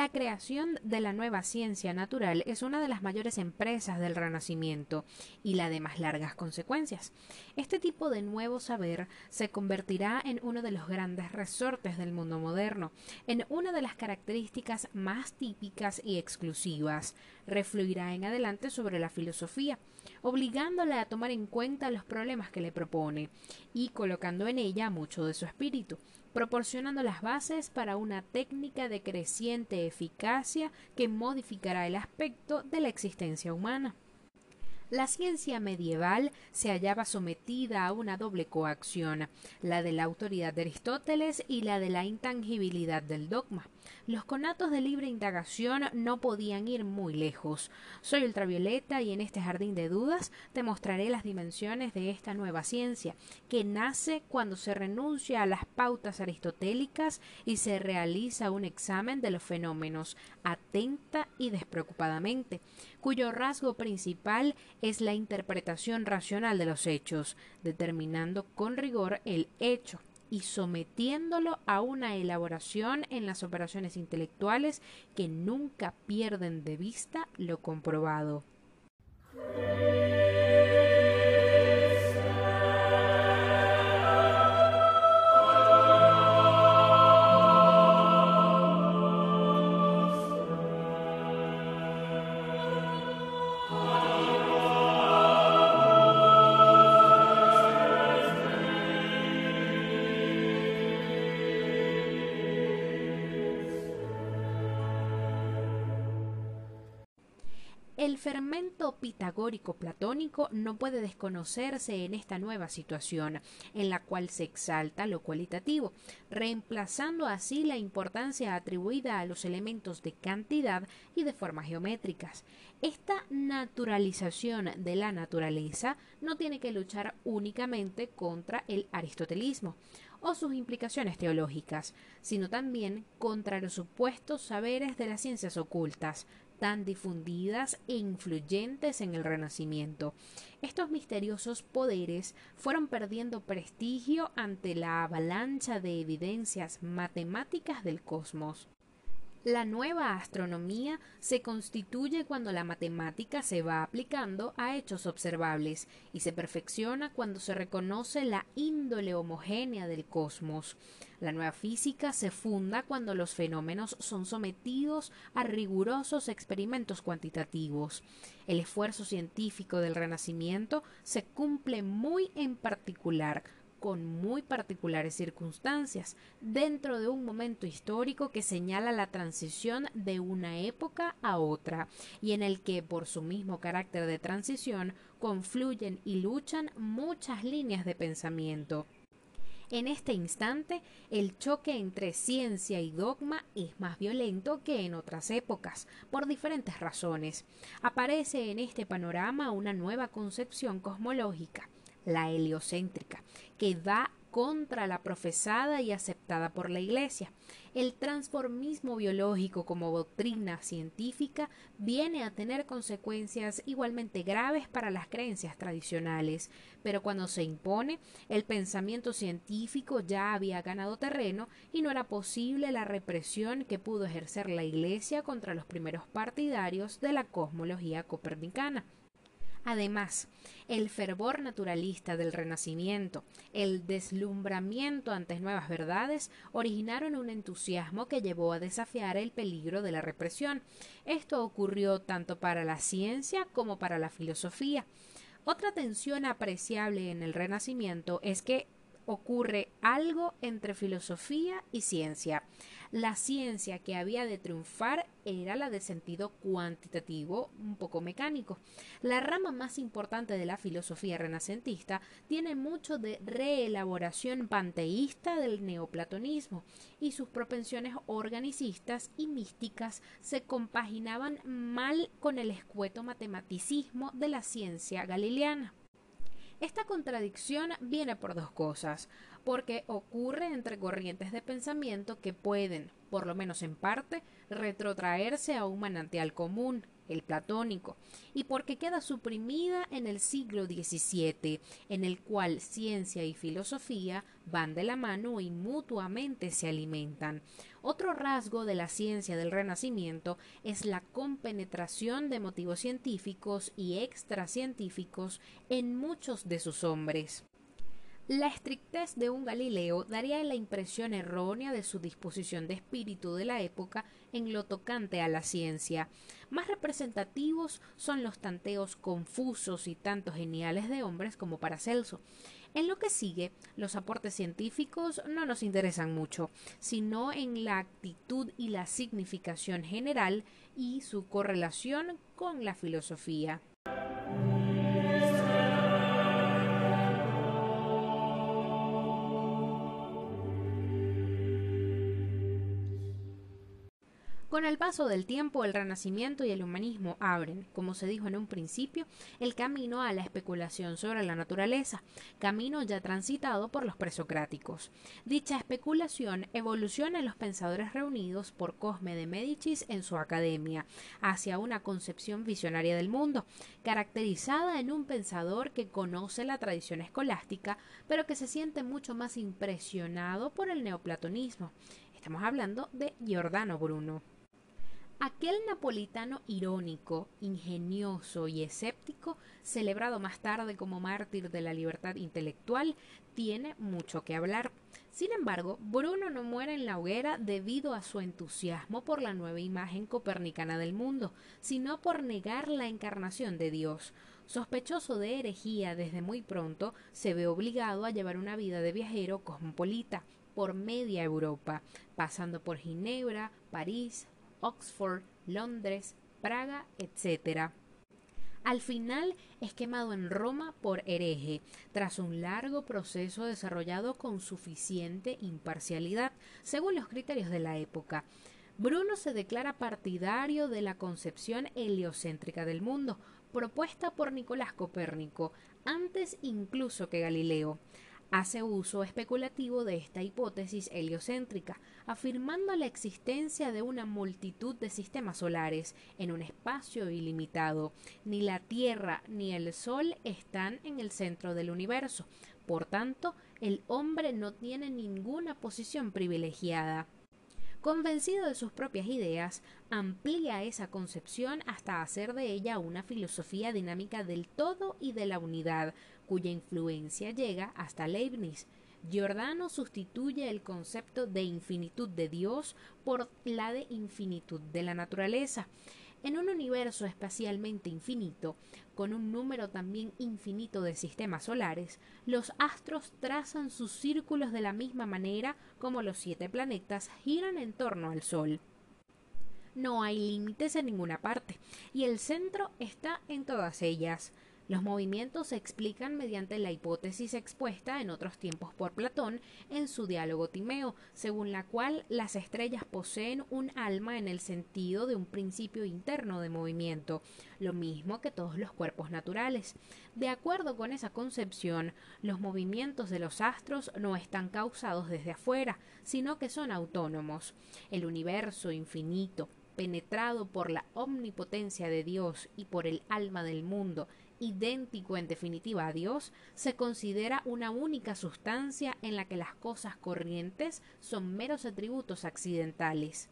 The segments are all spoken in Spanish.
La creación de la nueva ciencia natural es una de las mayores empresas del Renacimiento y la de más largas consecuencias. Este tipo de nuevo saber se convertirá en uno de los grandes resortes del mundo moderno, en una de las características más típicas y exclusivas. Refluirá en adelante sobre la filosofía, obligándola a tomar en cuenta los problemas que le propone y colocando en ella mucho de su espíritu proporcionando las bases para una técnica de creciente eficacia que modificará el aspecto de la existencia humana. La ciencia medieval se hallaba sometida a una doble coacción, la de la autoridad de Aristóteles y la de la intangibilidad del dogma. Los conatos de libre indagación no podían ir muy lejos. Soy ultravioleta y en este jardín de dudas te mostraré las dimensiones de esta nueva ciencia, que nace cuando se renuncia a las pautas aristotélicas y se realiza un examen de los fenómenos, atenta y despreocupadamente, cuyo rasgo principal es la interpretación racional de los hechos, determinando con rigor el hecho y sometiéndolo a una elaboración en las operaciones intelectuales que nunca pierden de vista lo comprobado. El fermento pitagórico platónico no puede desconocerse en esta nueva situación, en la cual se exalta lo cualitativo, reemplazando así la importancia atribuida a los elementos de cantidad y de formas geométricas. Esta naturalización de la naturaleza no tiene que luchar únicamente contra el aristotelismo o sus implicaciones teológicas, sino también contra los supuestos saberes de las ciencias ocultas, tan difundidas e influyentes en el Renacimiento. Estos misteriosos poderes fueron perdiendo prestigio ante la avalancha de evidencias matemáticas del cosmos. La nueva astronomía se constituye cuando la matemática se va aplicando a hechos observables y se perfecciona cuando se reconoce la índole homogénea del cosmos. La nueva física se funda cuando los fenómenos son sometidos a rigurosos experimentos cuantitativos. El esfuerzo científico del Renacimiento se cumple muy en particular con muy particulares circunstancias, dentro de un momento histórico que señala la transición de una época a otra, y en el que, por su mismo carácter de transición, confluyen y luchan muchas líneas de pensamiento. En este instante, el choque entre ciencia y dogma es más violento que en otras épocas, por diferentes razones. Aparece en este panorama una nueva concepción cosmológica, la heliocéntrica, que va contra la profesada y aceptada por la Iglesia. El transformismo biológico como doctrina científica viene a tener consecuencias igualmente graves para las creencias tradicionales, pero cuando se impone, el pensamiento científico ya había ganado terreno y no era posible la represión que pudo ejercer la Iglesia contra los primeros partidarios de la cosmología copernicana. Además, el fervor naturalista del Renacimiento, el deslumbramiento ante nuevas verdades, originaron un entusiasmo que llevó a desafiar el peligro de la represión. Esto ocurrió tanto para la ciencia como para la filosofía. Otra tensión apreciable en el Renacimiento es que ocurre algo entre filosofía y ciencia. La ciencia que había de triunfar era la de sentido cuantitativo, un poco mecánico. La rama más importante de la filosofía renacentista tiene mucho de reelaboración panteísta del neoplatonismo y sus propensiones organicistas y místicas se compaginaban mal con el escueto matematicismo de la ciencia galileana. Esta contradicción viene por dos cosas, porque ocurre entre corrientes de pensamiento que pueden, por lo menos en parte, retrotraerse a un manantial común, el platónico, y porque queda suprimida en el siglo XVII, en el cual ciencia y filosofía van de la mano y mutuamente se alimentan. Otro rasgo de la ciencia del Renacimiento es la compenetración de motivos científicos y extracientíficos en muchos de sus hombres. La estrictez de un Galileo daría la impresión errónea de su disposición de espíritu de la época en lo tocante a la ciencia. Más representativos son los tanteos confusos y tanto geniales de hombres como Paracelso. En lo que sigue, los aportes científicos no nos interesan mucho, sino en la actitud y la significación general y su correlación con la filosofía. Con el paso del tiempo, el Renacimiento y el humanismo abren, como se dijo en un principio, el camino a la especulación sobre la naturaleza, camino ya transitado por los presocráticos. Dicha especulación evoluciona en los pensadores reunidos por Cosme de Médicis en su academia, hacia una concepción visionaria del mundo, caracterizada en un pensador que conoce la tradición escolástica, pero que se siente mucho más impresionado por el neoplatonismo. Estamos hablando de Giordano Bruno. Aquel napolitano irónico, ingenioso y escéptico, celebrado más tarde como mártir de la libertad intelectual, tiene mucho que hablar. Sin embargo, Bruno no muere en la hoguera debido a su entusiasmo por la nueva imagen copernicana del mundo, sino por negar la encarnación de Dios. Sospechoso de herejía desde muy pronto, se ve obligado a llevar una vida de viajero cosmopolita por media Europa, pasando por Ginebra, París, Oxford, Londres, Praga, etc. Al final es quemado en Roma por hereje, tras un largo proceso desarrollado con suficiente imparcialidad, según los criterios de la época. Bruno se declara partidario de la concepción heliocéntrica del mundo, propuesta por Nicolás Copérnico, antes incluso que Galileo hace uso especulativo de esta hipótesis heliocéntrica, afirmando la existencia de una multitud de sistemas solares en un espacio ilimitado. Ni la Tierra ni el Sol están en el centro del universo. Por tanto, el hombre no tiene ninguna posición privilegiada. Convencido de sus propias ideas, amplía esa concepción hasta hacer de ella una filosofía dinámica del todo y de la unidad, cuya influencia llega hasta Leibniz. Giordano sustituye el concepto de infinitud de Dios por la de infinitud de la naturaleza. En un universo espacialmente infinito, con un número también infinito de sistemas solares, los astros trazan sus círculos de la misma manera como los siete planetas giran en torno al Sol. No hay límites en ninguna parte, y el centro está en todas ellas. Los movimientos se explican mediante la hipótesis expuesta en otros tiempos por Platón en su diálogo Timeo, según la cual las estrellas poseen un alma en el sentido de un principio interno de movimiento, lo mismo que todos los cuerpos naturales. De acuerdo con esa concepción, los movimientos de los astros no están causados desde afuera, sino que son autónomos. El universo infinito, penetrado por la omnipotencia de Dios y por el alma del mundo, idéntico en definitiva a Dios, se considera una única sustancia en la que las cosas corrientes son meros atributos accidentales.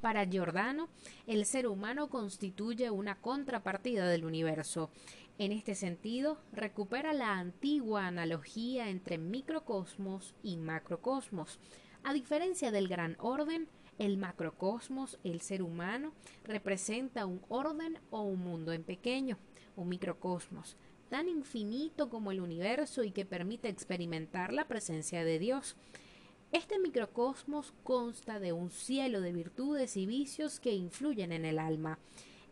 Para Giordano, el ser humano constituye una contrapartida del universo. En este sentido, recupera la antigua analogía entre microcosmos y macrocosmos. A diferencia del gran orden, el macrocosmos, el ser humano, representa un orden o un mundo en pequeño un microcosmos, tan infinito como el universo y que permite experimentar la presencia de Dios. Este microcosmos consta de un cielo de virtudes y vicios que influyen en el alma.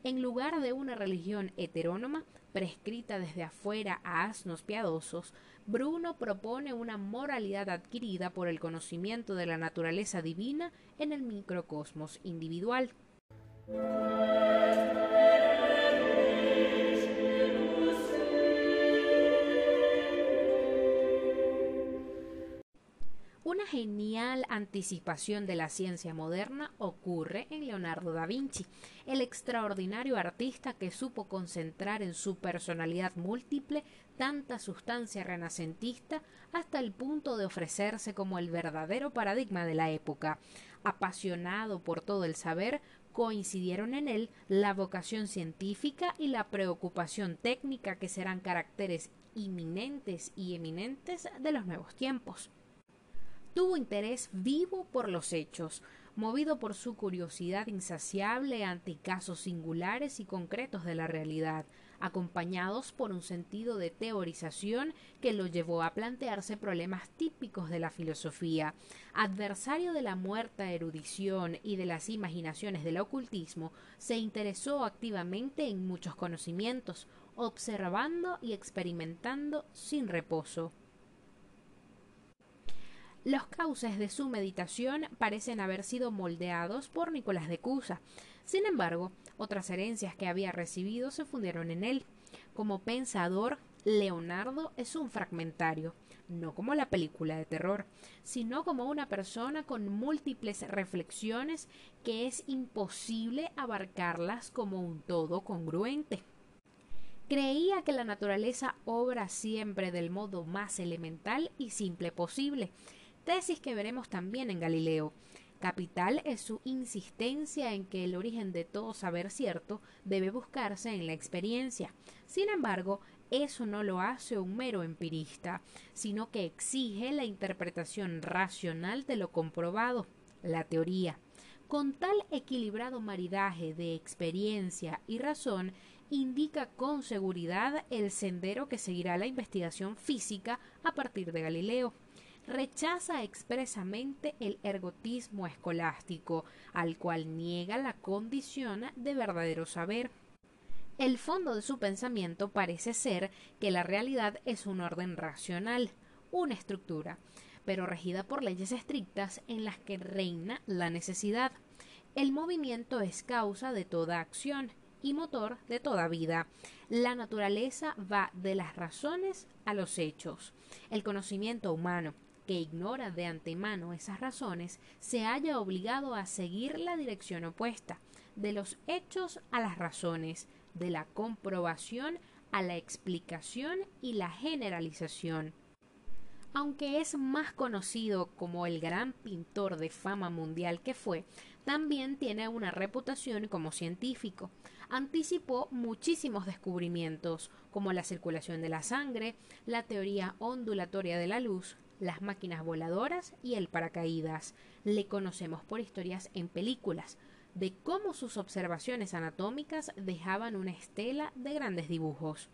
En lugar de una religión heterónoma, prescrita desde afuera a asnos piadosos, Bruno propone una moralidad adquirida por el conocimiento de la naturaleza divina en el microcosmos individual. Una genial anticipación de la ciencia moderna ocurre en Leonardo da Vinci, el extraordinario artista que supo concentrar en su personalidad múltiple tanta sustancia renacentista hasta el punto de ofrecerse como el verdadero paradigma de la época. Apasionado por todo el saber, coincidieron en él la vocación científica y la preocupación técnica que serán caracteres inminentes y eminentes de los nuevos tiempos. Tuvo interés vivo por los hechos, movido por su curiosidad insaciable ante casos singulares y concretos de la realidad, acompañados por un sentido de teorización que lo llevó a plantearse problemas típicos de la filosofía. Adversario de la muerta erudición y de las imaginaciones del ocultismo, se interesó activamente en muchos conocimientos, observando y experimentando sin reposo. Los cauces de su meditación parecen haber sido moldeados por Nicolás de Cusa. Sin embargo, otras herencias que había recibido se fundieron en él. Como pensador, Leonardo es un fragmentario, no como la película de terror, sino como una persona con múltiples reflexiones que es imposible abarcarlas como un todo congruente. Creía que la naturaleza obra siempre del modo más elemental y simple posible, tesis que veremos también en Galileo. Capital es su insistencia en que el origen de todo saber cierto debe buscarse en la experiencia. Sin embargo, eso no lo hace un mero empirista, sino que exige la interpretación racional de lo comprobado, la teoría. Con tal equilibrado maridaje de experiencia y razón, indica con seguridad el sendero que seguirá la investigación física a partir de Galileo rechaza expresamente el ergotismo escolástico, al cual niega la condición de verdadero saber. El fondo de su pensamiento parece ser que la realidad es un orden racional, una estructura, pero regida por leyes estrictas en las que reina la necesidad. El movimiento es causa de toda acción y motor de toda vida. La naturaleza va de las razones a los hechos. El conocimiento humano, que ignora de antemano esas razones, se haya obligado a seguir la dirección opuesta, de los hechos a las razones, de la comprobación a la explicación y la generalización. Aunque es más conocido como el gran pintor de fama mundial que fue, también tiene una reputación como científico. Anticipó muchísimos descubrimientos, como la circulación de la sangre, la teoría ondulatoria de la luz, las máquinas voladoras y el paracaídas. Le conocemos por historias en películas, de cómo sus observaciones anatómicas dejaban una estela de grandes dibujos.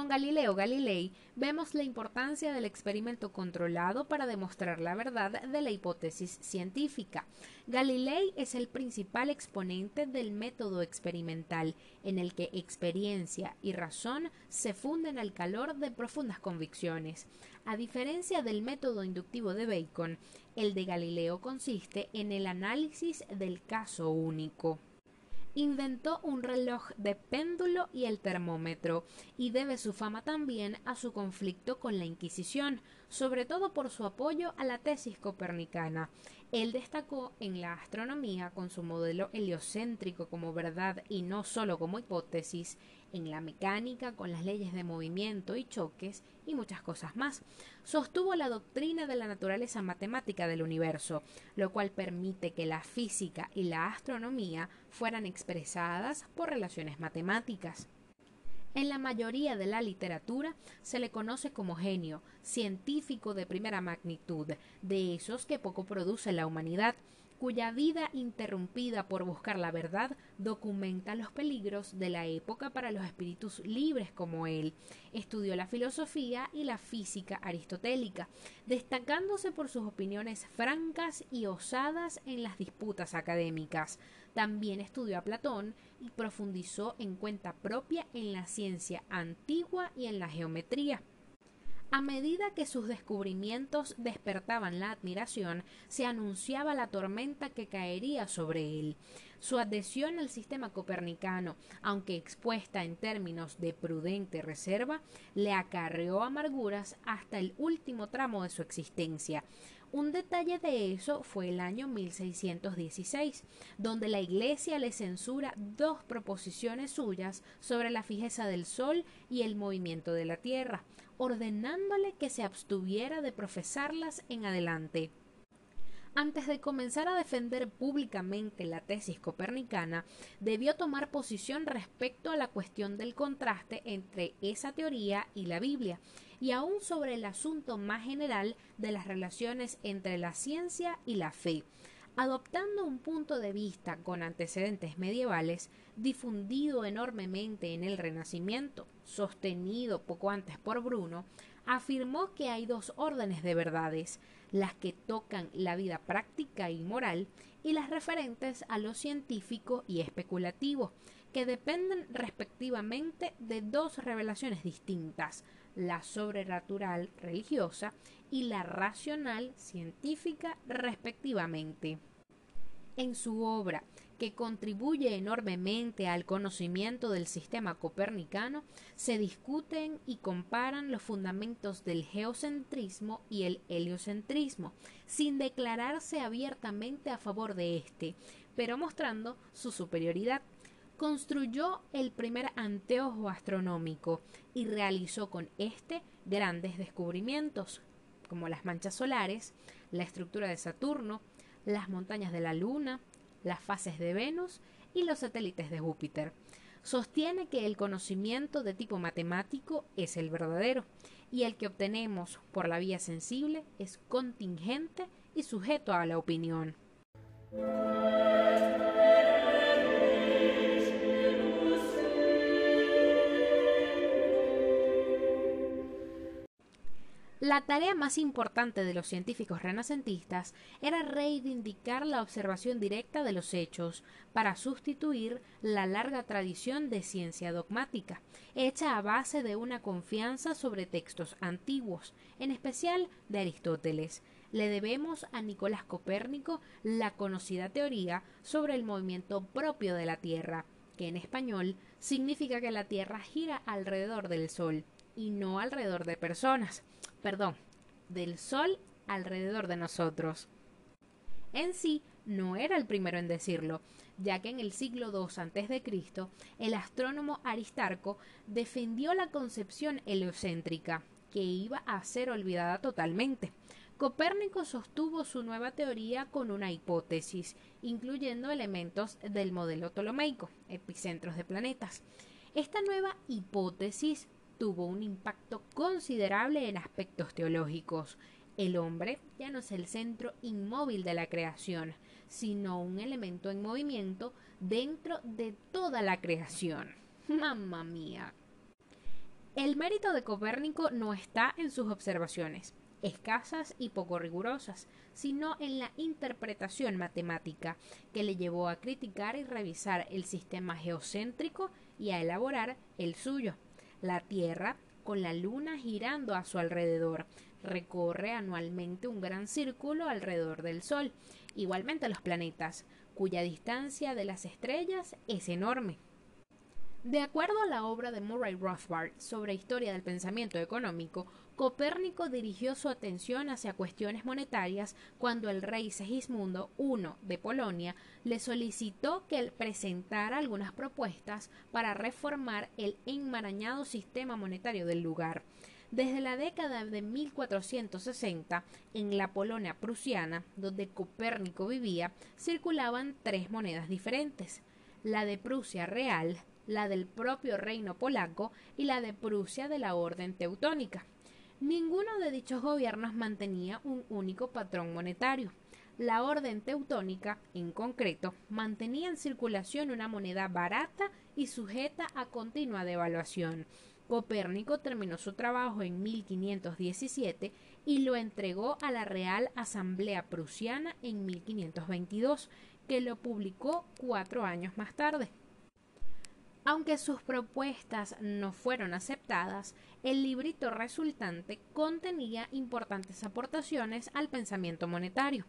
Con Galileo Galilei vemos la importancia del experimento controlado para demostrar la verdad de la hipótesis científica. Galilei es el principal exponente del método experimental, en el que experiencia y razón se funden al calor de profundas convicciones. A diferencia del método inductivo de Bacon, el de Galileo consiste en el análisis del caso único inventó un reloj de péndulo y el termómetro, y debe su fama también a su conflicto con la Inquisición, sobre todo por su apoyo a la tesis copernicana. Él destacó en la astronomía con su modelo heliocéntrico como verdad y no solo como hipótesis, en la mecánica con las leyes de movimiento y choques y muchas cosas más. Sostuvo la doctrina de la naturaleza matemática del universo, lo cual permite que la física y la astronomía fueran expresadas por relaciones matemáticas. En la mayoría de la literatura se le conoce como genio, científico de primera magnitud, de esos que poco produce la humanidad, cuya vida interrumpida por buscar la verdad documenta los peligros de la época para los espíritus libres como él. Estudió la filosofía y la física aristotélica, destacándose por sus opiniones francas y osadas en las disputas académicas. También estudió a Platón y profundizó en cuenta propia en la ciencia antigua y en la geometría. A medida que sus descubrimientos despertaban la admiración, se anunciaba la tormenta que caería sobre él. Su adhesión al sistema copernicano, aunque expuesta en términos de prudente reserva, le acarreó amarguras hasta el último tramo de su existencia. Un detalle de eso fue el año 1616, donde la Iglesia le censura dos proposiciones suyas sobre la fijeza del Sol y el movimiento de la Tierra, ordenándole que se abstuviera de profesarlas en adelante. Antes de comenzar a defender públicamente la tesis copernicana, debió tomar posición respecto a la cuestión del contraste entre esa teoría y la Biblia, y aún sobre el asunto más general de las relaciones entre la ciencia y la fe, adoptando un punto de vista con antecedentes medievales, difundido enormemente en el Renacimiento, sostenido poco antes por Bruno, afirmó que hay dos órdenes de verdades, las que tocan la vida práctica y moral y las referentes a lo científico y especulativo, que dependen respectivamente de dos revelaciones distintas, la sobrenatural religiosa y la racional científica respectivamente. En su obra, que contribuye enormemente al conocimiento del sistema copernicano, se discuten y comparan los fundamentos del geocentrismo y el heliocentrismo, sin declararse abiertamente a favor de éste, pero mostrando su superioridad. Construyó el primer anteojo astronómico y realizó con este grandes descubrimientos, como las manchas solares, la estructura de Saturno, las montañas de la Luna, las fases de Venus y los satélites de Júpiter. Sostiene que el conocimiento de tipo matemático es el verdadero y el que obtenemos por la vía sensible es contingente y sujeto a la opinión. La tarea más importante de los científicos renacentistas era reivindicar la observación directa de los hechos para sustituir la larga tradición de ciencia dogmática, hecha a base de una confianza sobre textos antiguos, en especial de Aristóteles. Le debemos a Nicolás Copérnico la conocida teoría sobre el movimiento propio de la Tierra, que en español significa que la Tierra gira alrededor del Sol y no alrededor de personas perdón, del Sol alrededor de nosotros. En sí, no era el primero en decirlo, ya que en el siglo II a.C., el astrónomo Aristarco defendió la concepción heliocéntrica, que iba a ser olvidada totalmente. Copérnico sostuvo su nueva teoría con una hipótesis, incluyendo elementos del modelo ptolomeico, epicentros de planetas. Esta nueva hipótesis tuvo un impacto considerable en aspectos teológicos. El hombre ya no es el centro inmóvil de la creación, sino un elemento en movimiento dentro de toda la creación. Mamma mía. El mérito de Copérnico no está en sus observaciones, escasas y poco rigurosas, sino en la interpretación matemática que le llevó a criticar y revisar el sistema geocéntrico y a elaborar el suyo. La Tierra, con la Luna girando a su alrededor, recorre anualmente un gran círculo alrededor del Sol, igualmente los planetas, cuya distancia de las estrellas es enorme. De acuerdo a la obra de Murray Rothbard sobre historia del pensamiento económico, Copérnico dirigió su atención hacia cuestiones monetarias cuando el rey Segismundo I de Polonia le solicitó que presentara algunas propuestas para reformar el enmarañado sistema monetario del lugar. Desde la década de 1460, en la Polonia prusiana, donde Copérnico vivía, circulaban tres monedas diferentes, la de Prusia real, la del propio reino polaco y la de Prusia de la Orden Teutónica. Ninguno de dichos gobiernos mantenía un único patrón monetario. La Orden Teutónica, en concreto, mantenía en circulación una moneda barata y sujeta a continua devaluación. Copérnico terminó su trabajo en 1517 y lo entregó a la Real Asamblea Prusiana en 1522, que lo publicó cuatro años más tarde. Aunque sus propuestas no fueron aceptadas, el librito resultante contenía importantes aportaciones al pensamiento monetario.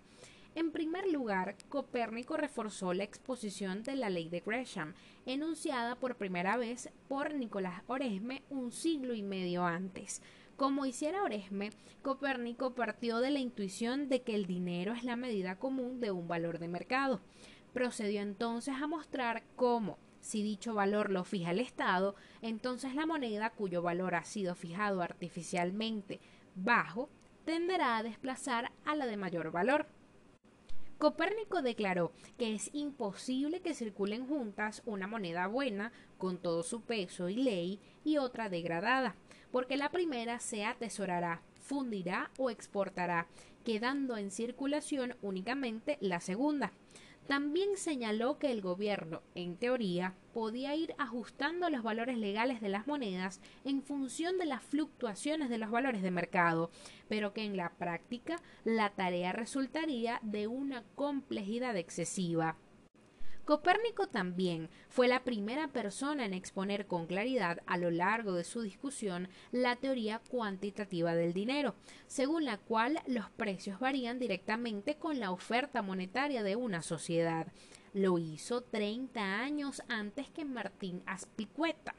En primer lugar, Copérnico reforzó la exposición de la ley de Gresham, enunciada por primera vez por Nicolás Oresme un siglo y medio antes. Como hiciera Oresme, Copérnico partió de la intuición de que el dinero es la medida común de un valor de mercado. Procedió entonces a mostrar cómo, si dicho valor lo fija el Estado, entonces la moneda cuyo valor ha sido fijado artificialmente bajo tenderá a desplazar a la de mayor valor. Copérnico declaró que es imposible que circulen juntas una moneda buena con todo su peso y ley y otra degradada, porque la primera se atesorará, fundirá o exportará, quedando en circulación únicamente la segunda. También señaló que el gobierno, en teoría, podía ir ajustando los valores legales de las monedas en función de las fluctuaciones de los valores de mercado, pero que en la práctica la tarea resultaría de una complejidad excesiva. Copérnico también fue la primera persona en exponer con claridad a lo largo de su discusión la teoría cuantitativa del dinero, según la cual los precios varían directamente con la oferta monetaria de una sociedad. Lo hizo 30 años antes que Martín Aspicueta.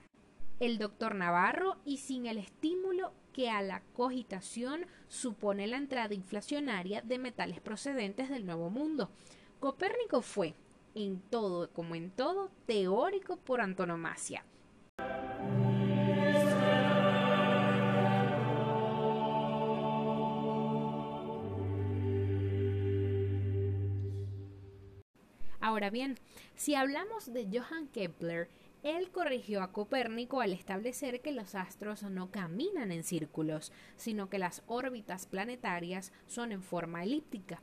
El doctor Navarro y sin el estímulo que a la cogitación supone la entrada inflacionaria de metales procedentes del Nuevo Mundo. Copérnico fue, en todo como en todo teórico por antonomasia. Ahora bien, si hablamos de Johann Kepler, él corrigió a Copérnico al establecer que los astros no caminan en círculos, sino que las órbitas planetarias son en forma elíptica.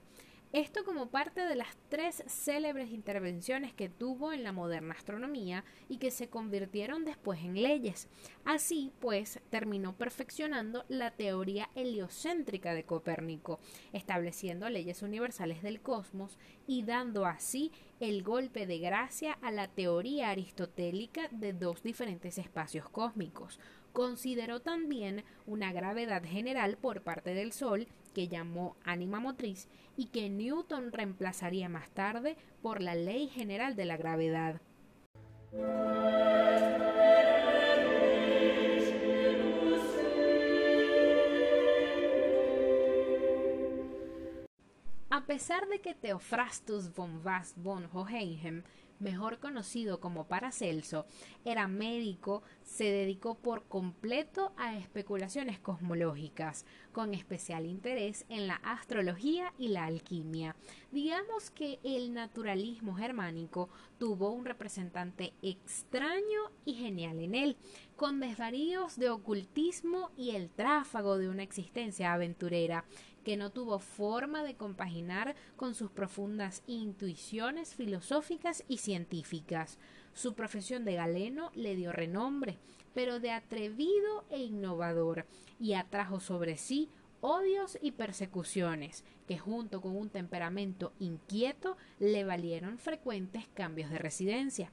Esto como parte de las tres célebres intervenciones que tuvo en la moderna astronomía y que se convirtieron después en leyes. Así, pues, terminó perfeccionando la teoría heliocéntrica de Copérnico, estableciendo leyes universales del cosmos y dando así el golpe de gracia a la teoría aristotélica de dos diferentes espacios cósmicos. Consideró también una gravedad general por parte del Sol que llamó ánima motriz y que Newton reemplazaría más tarde por la ley general de la gravedad. A pesar de que Theophrastus von Vast von Hohenheim mejor conocido como Paracelso, era médico, se dedicó por completo a especulaciones cosmológicas, con especial interés en la astrología y la alquimia. Digamos que el naturalismo germánico tuvo un representante extraño y genial en él, con desvaríos de ocultismo y el tráfago de una existencia aventurera que no tuvo forma de compaginar con sus profundas intuiciones filosóficas y científicas. Su profesión de galeno le dio renombre, pero de atrevido e innovador, y atrajo sobre sí odios y persecuciones, que junto con un temperamento inquieto le valieron frecuentes cambios de residencia.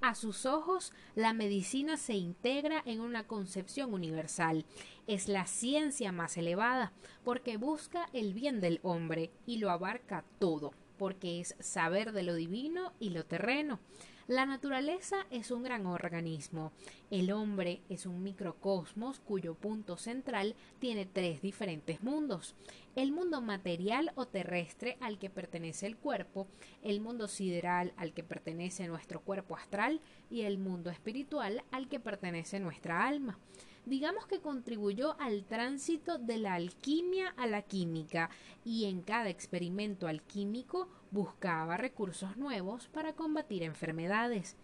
A sus ojos, la medicina se integra en una concepción universal. Es la ciencia más elevada, porque busca el bien del hombre y lo abarca todo, porque es saber de lo divino y lo terreno. La naturaleza es un gran organismo. El hombre es un microcosmos cuyo punto central tiene tres diferentes mundos. El mundo material o terrestre al que pertenece el cuerpo, el mundo sideral al que pertenece nuestro cuerpo astral y el mundo espiritual al que pertenece nuestra alma digamos que contribuyó al tránsito de la alquimia a la química y en cada experimento alquímico buscaba recursos nuevos para combatir enfermedades.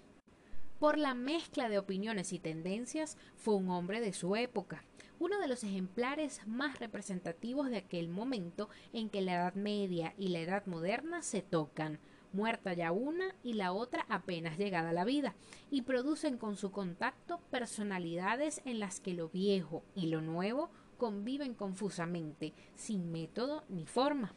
Por la mezcla de opiniones y tendencias fue un hombre de su época, uno de los ejemplares más representativos de aquel momento en que la Edad Media y la Edad Moderna se tocan, muerta ya una y la otra apenas llegada a la vida, y producen con su contacto personalidades en las que lo viejo y lo nuevo conviven confusamente, sin método ni forma.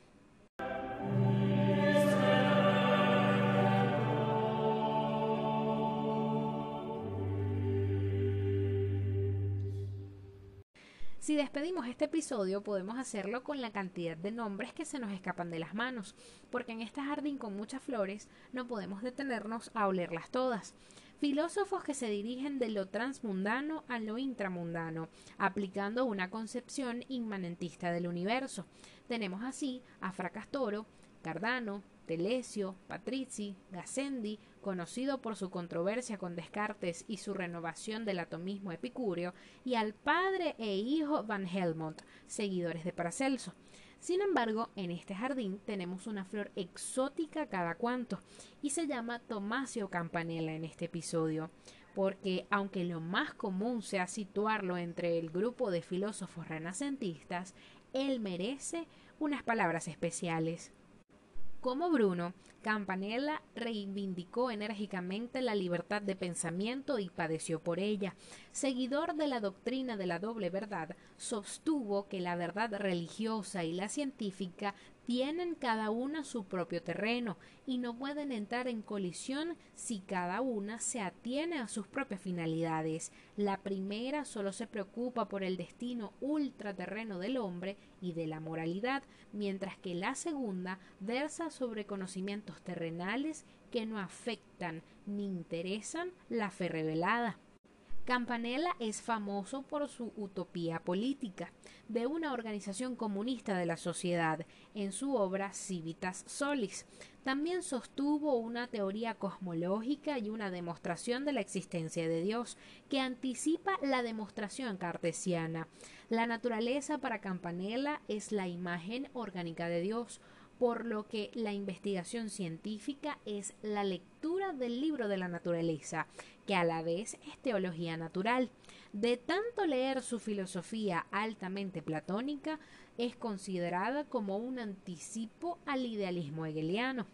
Si despedimos este episodio podemos hacerlo con la cantidad de nombres que se nos escapan de las manos, porque en este jardín con muchas flores no podemos detenernos a olerlas todas. Filósofos que se dirigen de lo transmundano a lo intramundano, aplicando una concepción inmanentista del universo. Tenemos así a Fracastoro, Cardano, Telesio, Patrizi, Gassendi, conocido por su controversia con Descartes y su renovación del atomismo epicúreo, y al padre e hijo Van Helmont, seguidores de Paracelso. Sin embargo, en este jardín tenemos una flor exótica cada cuanto, y se llama Tomasio Campanella en este episodio, porque aunque lo más común sea situarlo entre el grupo de filósofos renacentistas, él merece unas palabras especiales. Como Bruno, Campanella reivindicó enérgicamente la libertad de pensamiento y padeció por ella. Seguidor de la doctrina de la doble verdad, sostuvo que la verdad religiosa y la científica tienen cada una su propio terreno y no pueden entrar en colisión si cada una se atiene a sus propias finalidades. La primera solo se preocupa por el destino ultraterreno del hombre y de la moralidad, mientras que la segunda versa sobre conocimientos terrenales que no afectan ni interesan la fe revelada. Campanella es famoso por su utopía política de una organización comunista de la sociedad en su obra Civitas Solis. También sostuvo una teoría cosmológica y una demostración de la existencia de Dios que anticipa la demostración cartesiana. La naturaleza para Campanella es la imagen orgánica de Dios, por lo que la investigación científica es la lectura del libro de la naturaleza, que a la vez es teología natural. De tanto leer su filosofía altamente platónica, es considerada como un anticipo al idealismo hegeliano.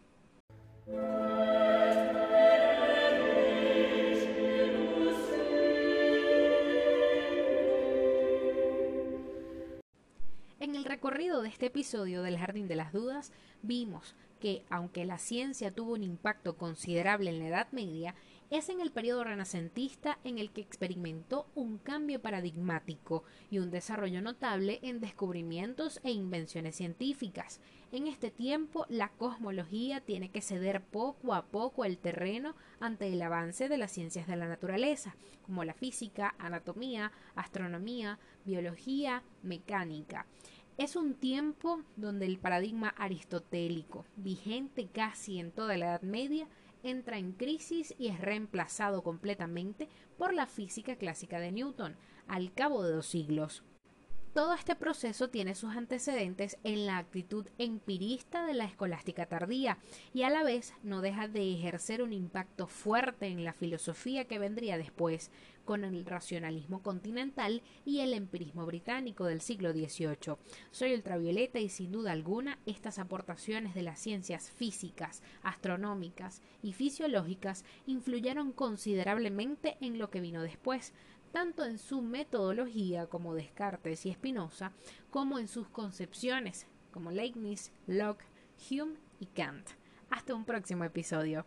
En el recorrido de este episodio del Jardín de las Dudas, vimos que, aunque la ciencia tuvo un impacto considerable en la Edad Media, es en el periodo renacentista en el que experimentó un cambio paradigmático y un desarrollo notable en descubrimientos e invenciones científicas. En este tiempo, la cosmología tiene que ceder poco a poco el terreno ante el avance de las ciencias de la naturaleza, como la física, anatomía, astronomía, biología, mecánica. Es un tiempo donde el paradigma aristotélico, vigente casi en toda la Edad Media, entra en crisis y es reemplazado completamente por la física clásica de Newton, al cabo de dos siglos. Todo este proceso tiene sus antecedentes en la actitud empirista de la escolástica tardía y a la vez no deja de ejercer un impacto fuerte en la filosofía que vendría después, con el racionalismo continental y el empirismo británico del siglo XVIII. Soy ultravioleta y sin duda alguna estas aportaciones de las ciencias físicas, astronómicas y fisiológicas influyeron considerablemente en lo que vino después, tanto en su metodología como Descartes y Spinoza, como en sus concepciones como Leibniz, Locke, Hume y Kant. Hasta un próximo episodio.